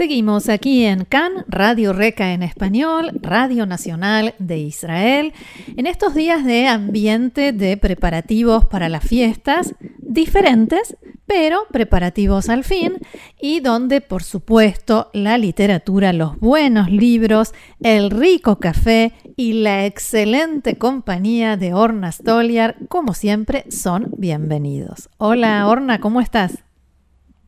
Seguimos aquí en CAN, Radio Reca en español, Radio Nacional de Israel, en estos días de ambiente de preparativos para las fiestas, diferentes, pero preparativos al fin, y donde por supuesto la literatura, los buenos libros, el rico café y la excelente compañía de Orna Stoliar, como siempre, son bienvenidos. Hola Orna, ¿cómo estás?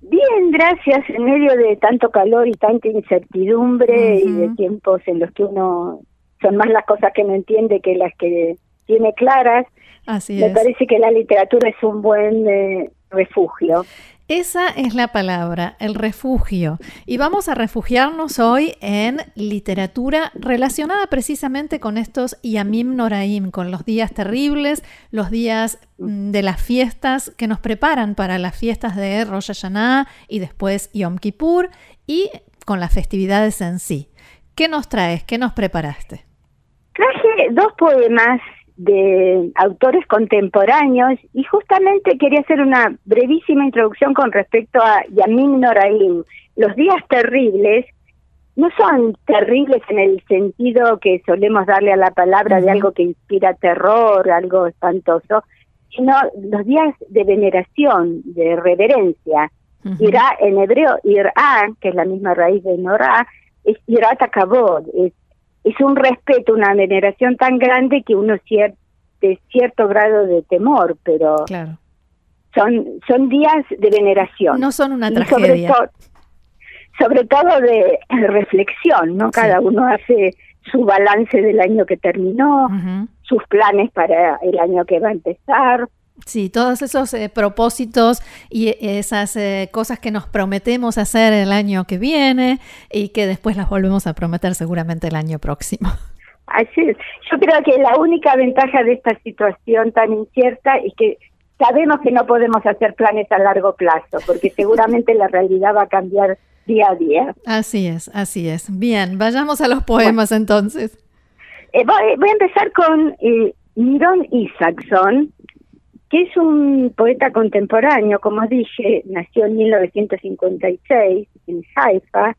Bien, gracias. En medio de tanto calor y tanta incertidumbre y de tiempos en los que uno son más las cosas que no entiende que las que tiene claras, Así me parece que la literatura es un buen eh, refugio. Esa es la palabra, el refugio. Y vamos a refugiarnos hoy en literatura relacionada precisamente con estos Yamim Noraim, con los días terribles, los días mm, de las fiestas que nos preparan para las fiestas de Rosh Hashanah y después Yom Kippur y con las festividades en sí. ¿Qué nos traes? ¿Qué nos preparaste? Traje dos poemas de autores contemporáneos y justamente quería hacer una brevísima introducción con respecto a Yamin Noraim. Los días terribles no son terribles en el sentido que solemos darle a la palabra de algo que inspira terror, algo espantoso, sino los días de veneración, de reverencia. Irá en hebreo, Irá, que es la misma raíz de Norá, es Irat Akabod, es es un respeto, una veneración tan grande que uno siente cierto grado de temor, pero claro. son son días de veneración. No son una tragedia. Sobre, to- sobre todo de reflexión, ¿no? Cada uno hace su balance del año que terminó, sus planes para el año que va a empezar. Sí, todos esos eh, propósitos y eh, esas eh, cosas que nos prometemos hacer el año que viene y que después las volvemos a prometer seguramente el año próximo. Así es. Yo creo que la única ventaja de esta situación tan incierta es que sabemos que no podemos hacer planes a largo plazo, porque seguramente la realidad va a cambiar día a día. Así es, así es. Bien, vayamos a los poemas entonces. Eh, voy, voy a empezar con eh, Miron Isaacson, que es un poeta contemporáneo, como dije, nació en 1956 en Haifa,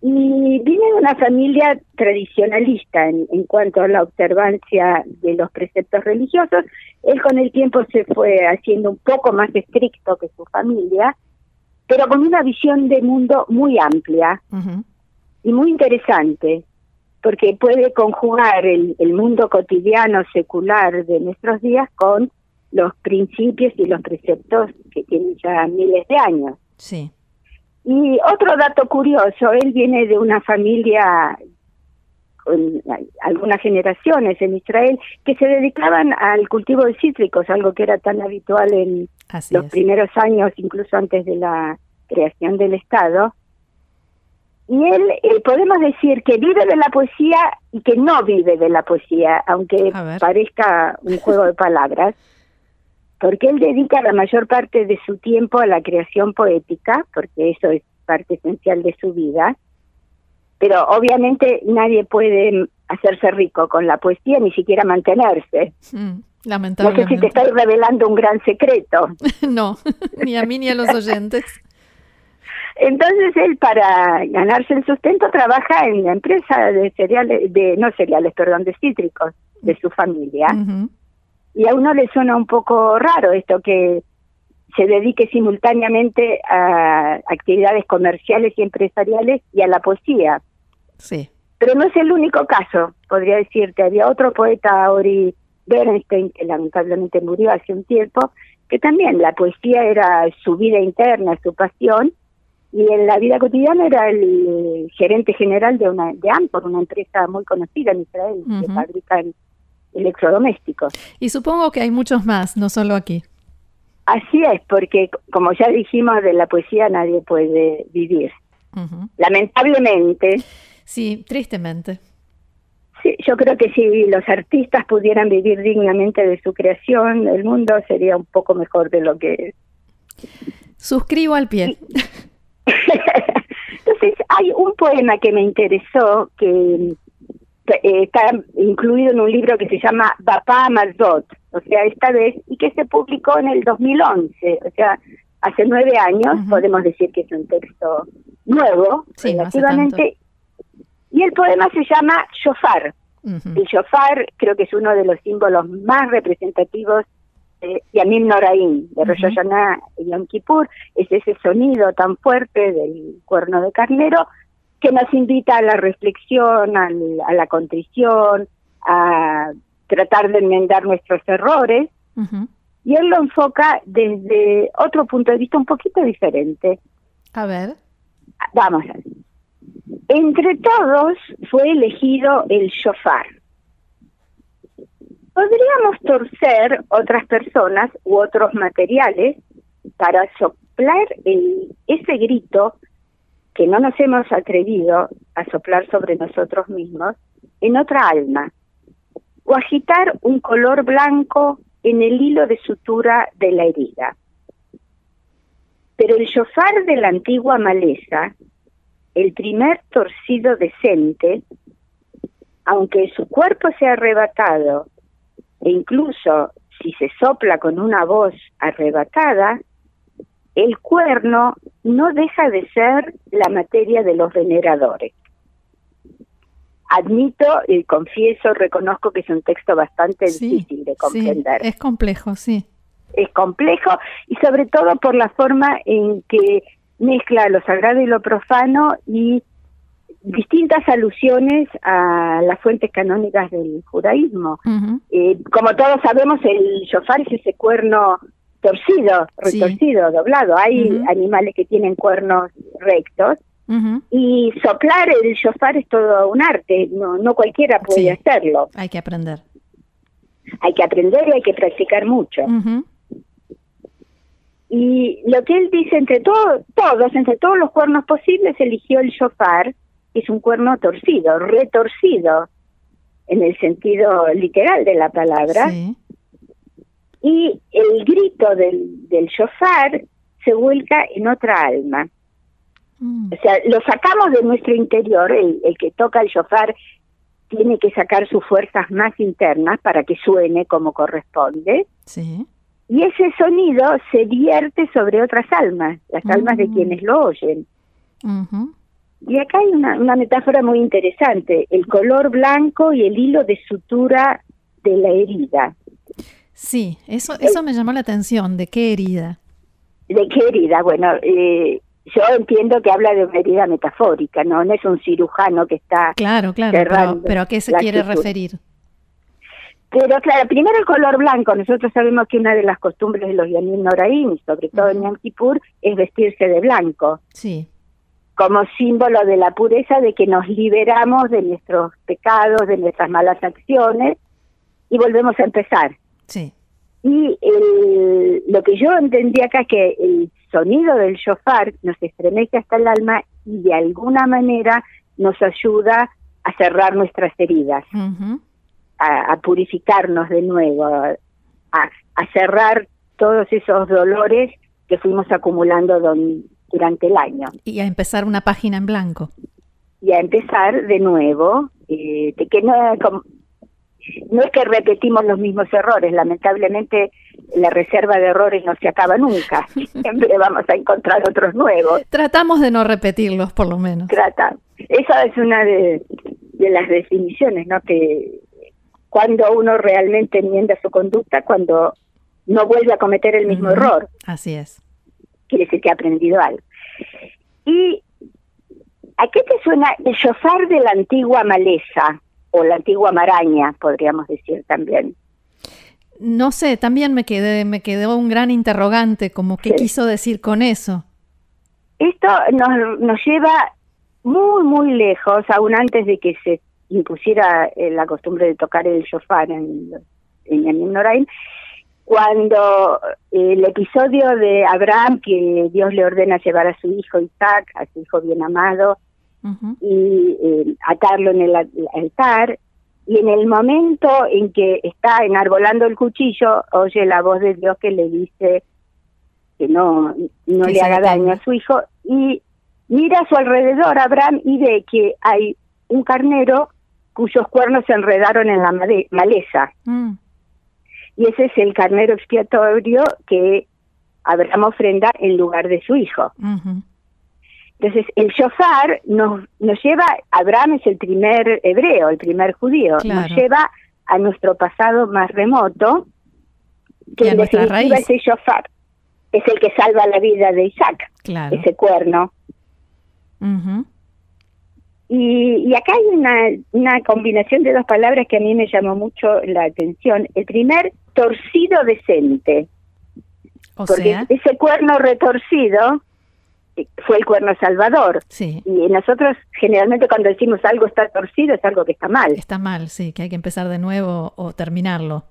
y viene de una familia tradicionalista en, en cuanto a la observancia de los preceptos religiosos. Él con el tiempo se fue haciendo un poco más estricto que su familia, pero con una visión de mundo muy amplia y muy interesante, porque puede conjugar el, el mundo cotidiano secular de nuestros días con los principios y los preceptos que tienen ya miles de años. Sí. Y otro dato curioso, él viene de una familia con algunas generaciones en Israel que se dedicaban al cultivo de cítricos, algo que era tan habitual en Así los es. primeros años, incluso antes de la creación del Estado. Y él, eh, podemos decir que vive de la poesía y que no vive de la poesía, aunque parezca un juego de palabras, porque él dedica la mayor parte de su tiempo a la creación poética, porque eso es parte esencial de su vida, pero obviamente nadie puede hacerse rico con la poesía, ni siquiera mantenerse. Mm, No sé si te lamentablemente. estoy revelando un gran secreto. No, ni a mí ni a los oyentes. Entonces él para ganarse el sustento trabaja en la empresa de cereales, de no cereales, perdón, de cítricos de su familia. Ujú. Y a uno le suena un poco raro esto que se dedique simultáneamente a actividades comerciales y empresariales y a la poesía. Sí. Pero no es el único caso, podría decirte. Había otro poeta, Ori Bernstein, que lamentablemente murió hace un tiempo, que también la poesía era su vida interna, su pasión, y en la vida cotidiana era el gerente general de una de Ampor, una empresa muy conocida en Israel que Ujú. fabrican electrodomésticos. Y supongo que hay muchos más, no solo aquí. Así es, porque como ya dijimos, de la poesía nadie puede vivir. Lamentablemente, Sí, tristemente. sí, yo creo que si los artistas pudieran vivir dignamente de su creación, el mundo sería un poco mejor de lo que. Suscribo al pie. Entonces, hay un poema que me interesó, que está incluido en un libro que se llama Bapá Mazot, o sea, esta vez, y que se publicó en el 2011, o sea, hace nueve años, podemos decir que es un texto nuevo, relativamente, y el poema se llama Shofar. El shofar creo que es uno de los símbolos más representativos de Yamim Noraim, de Rosh Hashanah y Yom Kippur, es ese sonido tan fuerte del cuerno de carnero que nos invita a la reflexión, a la contrición, a tratar de enmendar nuestros errores. Y él lo enfoca desde otro punto de vista un poquito diferente. A ver. Vamos a. Entre todos fue elegido el shofar. Podríamos torcer otras personas u otros materiales para soplar el, ese grito que no nos hemos atrevido a soplar sobre nosotros mismos en otra alma, o agitar un color blanco en el hilo de sutura de la herida. Pero el shofar de la antigua maleza el primer torcido decente, aunque su cuerpo sea arrebatado, e incluso si se sopla con una voz arrebatada, el cuerno no deja de ser la materia de los veneradores. Admito y confieso, reconozco que es un texto bastante difícil de comprender. es complejo, sí. Es complejo y sobre todo por la forma en que mezcla lo sagrado y lo profano y distintas alusiones a las fuentes canónicas del judaísmo. Eh, como todos sabemos, el shofar es ese cuerno torcido, retorcido, doblado. Hay animales que tienen cuernos rectos. Y soplar el shofar es todo un arte, no, no cualquiera puede hacerlo. Hay que aprender. Hay que aprender y hay que practicar mucho. Y lo que él dice, entre todos, todos, entre todos los cuernos posibles, eligió el shofar, que es un cuerno torcido, retorcido, en el sentido literal de la palabra. Y el grito del, del shofar se vuelca en otra alma. Mm. O sea, lo sacamos de nuestro interior, el, el que toca el shofar tiene que sacar sus fuerzas más internas para que suene como corresponde. Sí y ese sonido se vierte sobre otras almas, las almas de mm. quienes lo oyen. Y acá hay una, una, metáfora muy interesante, el color blanco y el hilo de sutura de la herida. Sí, eso, eso me llamó la atención, ¿de qué herida? ¿De qué herida? Bueno, eh, yo entiendo que habla de una herida metafórica, ¿no? No es un cirujano que está... Claro, claro, pero, pero ¿a qué se quiere referir? Pero claro, primero el color blanco. Nosotros sabemos que una de las costumbres de los Yamin Noraim, sobre todo en Yom Kippur, es vestirse de blanco. Sí. Como símbolo de la pureza, de que nos liberamos de nuestros pecados, de nuestras malas acciones y volvemos a empezar. Sí. Y el, lo que yo entendí acá es que el sonido del shofar nos estremece hasta el alma y de alguna manera nos ayuda a cerrar nuestras heridas a, purificarnos de nuevo, a, cerrar todos esos dolores que fuimos acumulando durante el año. Y a empezar una página en blanco. Y a empezar de nuevo, eh, que no, no es que repetimos los mismos errores, lamentablemente la reserva de errores no se acaba nunca, siempre vamos a encontrar otros nuevos. Tratamos de no repetirlos, por lo menos. Trata. Esa es una de, de las definiciones, ¿no? Que cuando uno realmente enmienda su conducta, cuando no vuelve a cometer el mismo error. Así es. Quiere decir que ha aprendido algo. ¿Y a qué te suena el shofar de la antigua maleza o la antigua maraña, podríamos decir también? No sé, también me quedé, me quedó un gran interrogante, como qué quiso decir con eso. Esto nos, nos lleva muy, muy lejos, aún antes de que se impusiera eh, la costumbre de tocar el shofar en, en Noraim, cuando eh, el episodio de Abraham, que Dios le ordena llevar a su hijo Isaac, a su hijo bien amado, y eh, atarlo en el altar, y en el momento en que está enarbolando el cuchillo, oye la voz de Dios que le dice que no, no le haga daño a su hijo, y mira a su alrededor Abraham y ve que hay un carnero cuyos cuernos se enredaron en la maleza. Mm. Y ese es el carnero expiatorio que Abraham ofrenda en lugar de su hijo. Entonces, el shofar nos, nos lleva, Abraham es el primer hebreo, el primer judío, nos lleva a nuestro pasado más remoto, que en definitiva ese shofar es el que salva la vida de Isaac, ese cuerno. y, acá hay una, una combinación de dos palabras que a mí me llamó mucho la atención. El primer, torcido decente. O porque ese cuerno retorcido fue el cuerno salvador. Sí. Y nosotros generalmente cuando decimos algo está torcido es algo que está mal. Está mal, sí, que hay que empezar de nuevo o terminarlo.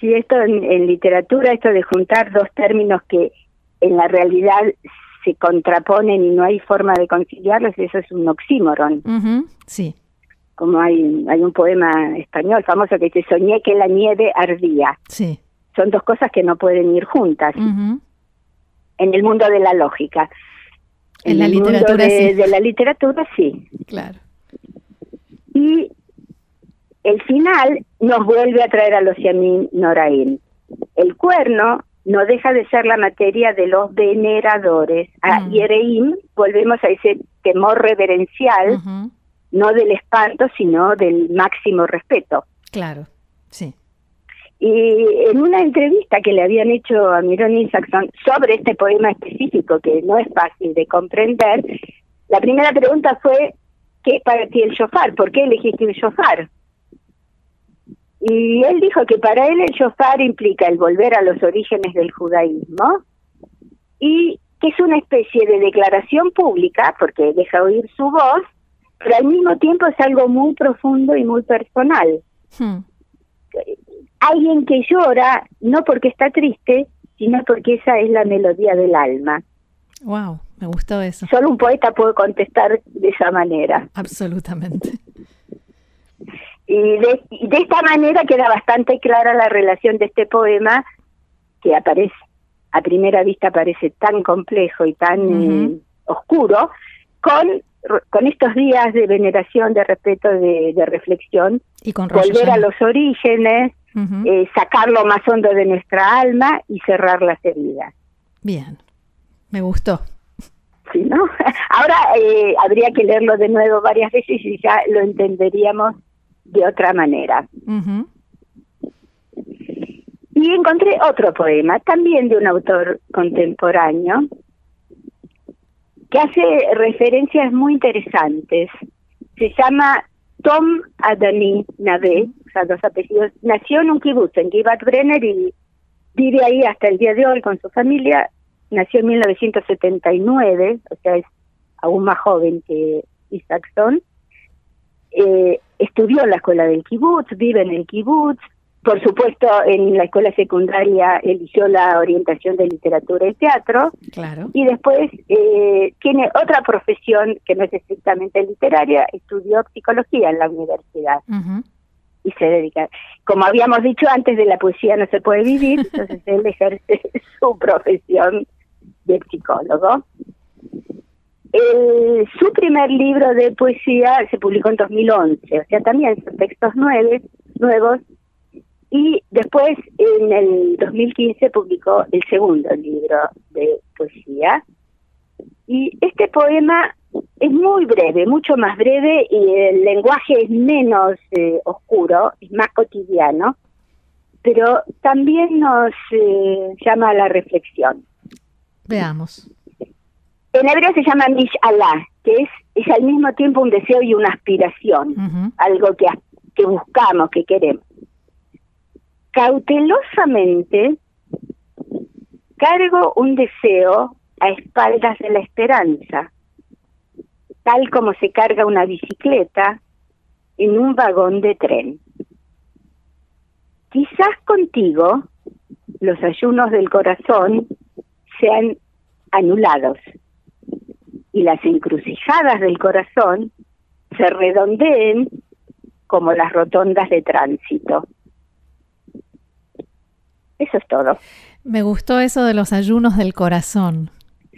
Sí, esto en, literatura, esto de juntar dos términos que en la realidad se contraponen y no hay forma de conciliarlos, eso es un oxímoron. sí. Como hay, hay un poema español famoso que dice, soñé que la nieve ardía. Sí. Son dos cosas que no pueden ir juntas. En el mundo de la lógica. En, la literatura de, de la literatura sí. Claro. Y el final nos vuelve a traer a los Yamin Noraim. El cuerno no deja de ser la materia de los veneradores. A mm. Yereim volvemos a ese temor reverencial, no del espanto, sino del máximo respeto. Claro, sí. Y en una entrevista que le habían hecho a Miron Isaacson sobre este poema específico, que no es fácil de comprender, la primera pregunta fue, ¿qué para ti el shofar? ¿Por qué elegiste el shofar? Y él dijo que para él el shofar implica el volver a los orígenes del judaísmo y que es una especie de declaración pública, porque deja oír su voz, pero al mismo tiempo es algo muy profundo y muy personal. Hmm. Alguien que llora no porque está triste, sino porque esa es la melodía del alma. Wow, me gustó eso. Solo un poeta puede contestar de esa manera. Absolutamente. Y de, de esta manera queda bastante clara la relación de este poema que aparece, a primera vista parece tan complejo y tan eh, oscuro, con, con estos días de veneración, de respeto, de, reflexión, y con volver a los orígenes, eh, sacar lo más hondo de nuestra alma y cerrar las heridas. Bien, me gustó. Sí, ¿no? Ahora eh, habría que leerlo de nuevo varias veces y ya lo entenderíamos de otra manera. Y encontré otro poema, también de un autor contemporáneo, que hace referencias muy interesantes. Se llama Tom Adani Nave, o sea, dos apellidos. Nació en un kibutz, en Givat Brenner, y vive ahí hasta el día de hoy con su familia. Nació en 1979, o sea, es aún más joven que Isaacson. Eh, estudió en la escuela del kibutz, vive en el kibutz, por supuesto en la escuela secundaria eligió la orientación de literatura y teatro, claro. y después eh, tiene otra profesión que no es estrictamente literaria, estudió psicología en la universidad. Y se dedica, como habíamos dicho antes, de la poesía no se puede vivir, entonces él ejerce su profesión de psicólogo su primer libro de poesía se publicó en 2011, o sea, también son textos nuevos, nuevos. Y después, en el 2015, publicó el segundo libro de poesía. Y este poema es muy breve, mucho más breve, y el lenguaje es menos eh, oscuro, es más cotidiano, pero también nos eh, llama a la reflexión. Veamos. En hebreo se llama Mish Allah, que es, es al mismo tiempo un deseo y una aspiración, algo que, que buscamos, que queremos. Cautelosamente cargo un deseo a espaldas de la esperanza, tal como se carga una bicicleta en un vagón de tren. Quizás contigo los ayunos del corazón sean anulados y las encrucijadas del corazón se redondeen como las rotondas de tránsito. Eso es todo. Me gustó eso de los ayunos del corazón.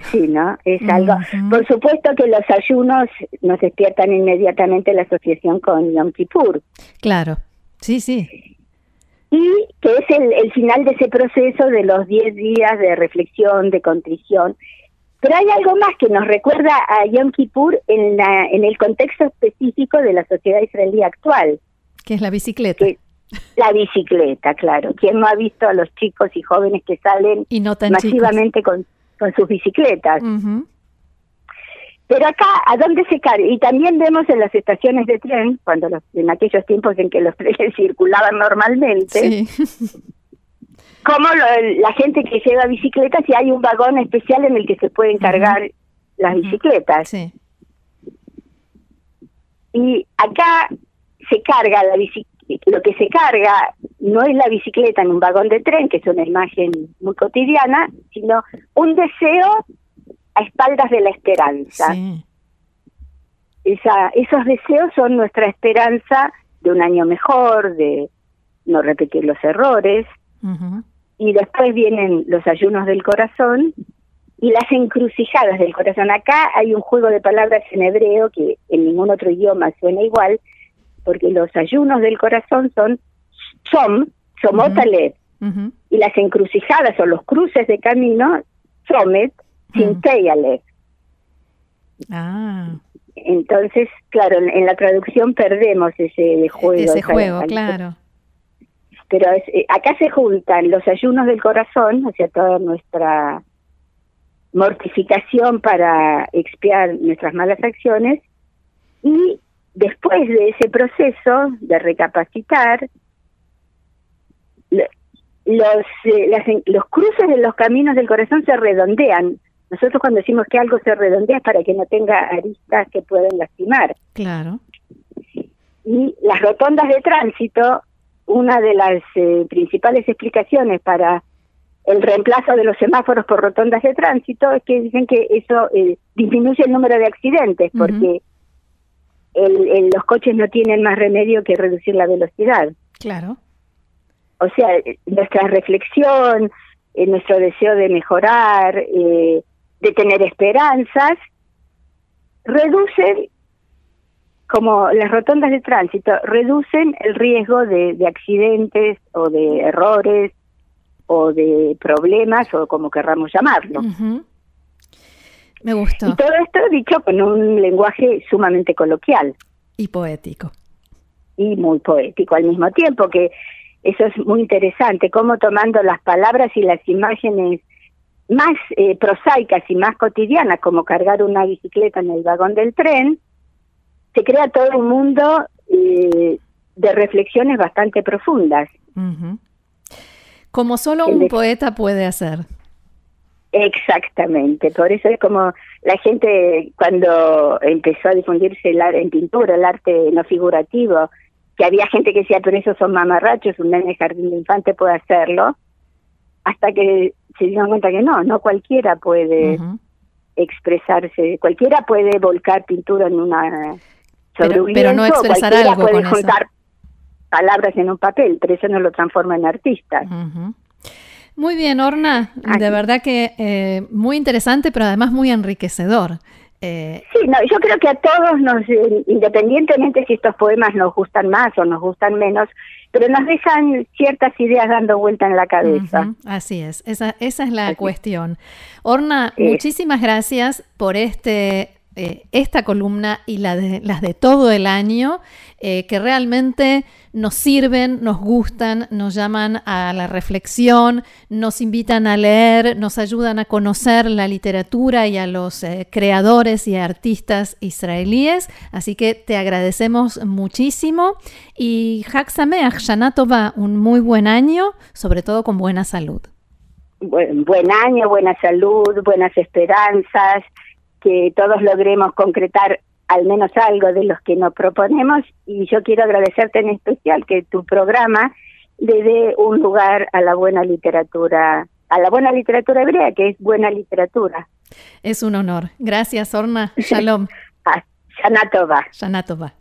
Sí, ¿no? Es algo. Por supuesto que los ayunos nos despiertan inmediatamente la asociación con Yom Kippur. Claro, sí, sí. Y que es el, el final de ese proceso de los 10 días de reflexión, de contrición. Pero hay algo más que nos recuerda a Yom Kippur en, la, en el contexto específico de la sociedad israelí actual. Que es la bicicleta. la bicicleta, claro. ¿Quién no ha visto a los chicos y jóvenes que salen masivamente con con sus bicicletas. Pero acá, ¿a dónde se carga? Y también vemos en las estaciones de tren, cuando los, en aquellos tiempos en que los trenes circulaban normalmente, como la gente que lleva bicicletas y hay un vagón especial en el que se pueden cargar las bicicletas. Y acá se carga la bicicleta lo que se carga no es la bicicleta en un vagón de tren, que es una imagen muy cotidiana, sino un deseo a espaldas de la esperanza. Esa, esos deseos son nuestra esperanza de un año mejor, de no repetir los errores. Y después vienen los ayunos del corazón y las encrucijadas del corazón. Acá hay un juego de palabras en hebreo que en ningún otro idioma suena igual, porque los ayunos del corazón son som, somotale, y las encrucijadas o los cruces de camino, somet, sinteyale. Ah. Entonces, claro, en, la traducción perdemos ese juego. Ese juego, claro. Pero eh, acá se juntan los ayunos del corazón, o sea, toda nuestra mortificación para expiar nuestras malas acciones, y Después de ese proceso de recapacitar, los, eh, los cruces de los caminos del corazón se redondean. Nosotros cuando decimos que algo se redondea es para que no tenga aristas que pueden lastimar. Claro. Y las rotondas de tránsito, una de las eh, principales explicaciones para el reemplazo de los semáforos por rotondas de tránsito es que dicen que eso eh, disminuye el número de accidentes, porque el, los coches no tienen más remedio que reducir la velocidad. Claro. O sea, nuestra reflexión, eh, nuestro deseo de mejorar, eh, de tener esperanzas, reducen, como las rotondas de tránsito, reducen el riesgo de, de accidentes o de errores o de problemas o como querramos llamarlo. Me gustó. Y todo esto dicho con un lenguaje sumamente coloquial. Y poético. Y muy poético al mismo tiempo, que eso es muy interesante, cómo tomando las palabras y las imágenes más eh, prosaicas y más cotidianas, como cargar una bicicleta en el vagón del tren, se crea todo un mundo eh, de reflexiones bastante profundas. Como solo un poeta puede hacer. Exactamente, por eso es como la gente cuando empezó a difundirse el arte en pintura, el arte no figurativo, que había gente que decía, pero esos son mamarrachos, un nene jardín de infante puede hacerlo, hasta que se dieron cuenta que no, no cualquiera puede expresarse, cualquiera puede volcar pintura en una sobre pero, un pero no expresar algo puede juntar palabras en un papel, pero eso no lo transforma en artista. Muy bien, Orna. De verdad que eh, muy interesante, pero además muy enriquecedor. Eh, sí, no, yo creo que a todos nos, independientemente si estos poemas nos gustan más o nos gustan menos, pero nos dejan ciertas ideas dando vuelta en la cabeza. así es, esa, esa es la cuestión. Orna, muchísimas gracias por este esta columna y la de, las de todo el año, que realmente nos sirven, nos gustan, nos llaman a la reflexión, nos invitan a leer, nos ayudan a conocer la literatura y a los eh, creadores y artistas israelíes. Así que te agradecemos muchísimo y Hak Sameach, Shana un muy buen año, sobre todo con buena salud. Buen año, buena salud, buenas esperanzas, que todos logremos concretar al menos algo de los que nos proponemos y yo quiero agradecerte en especial que tu programa le dé un lugar a la buena literatura, a la buena literatura hebrea, que es buena literatura. Es un honor. Gracias, Orna. Shalom. Ah, Shanatova. Shanatova.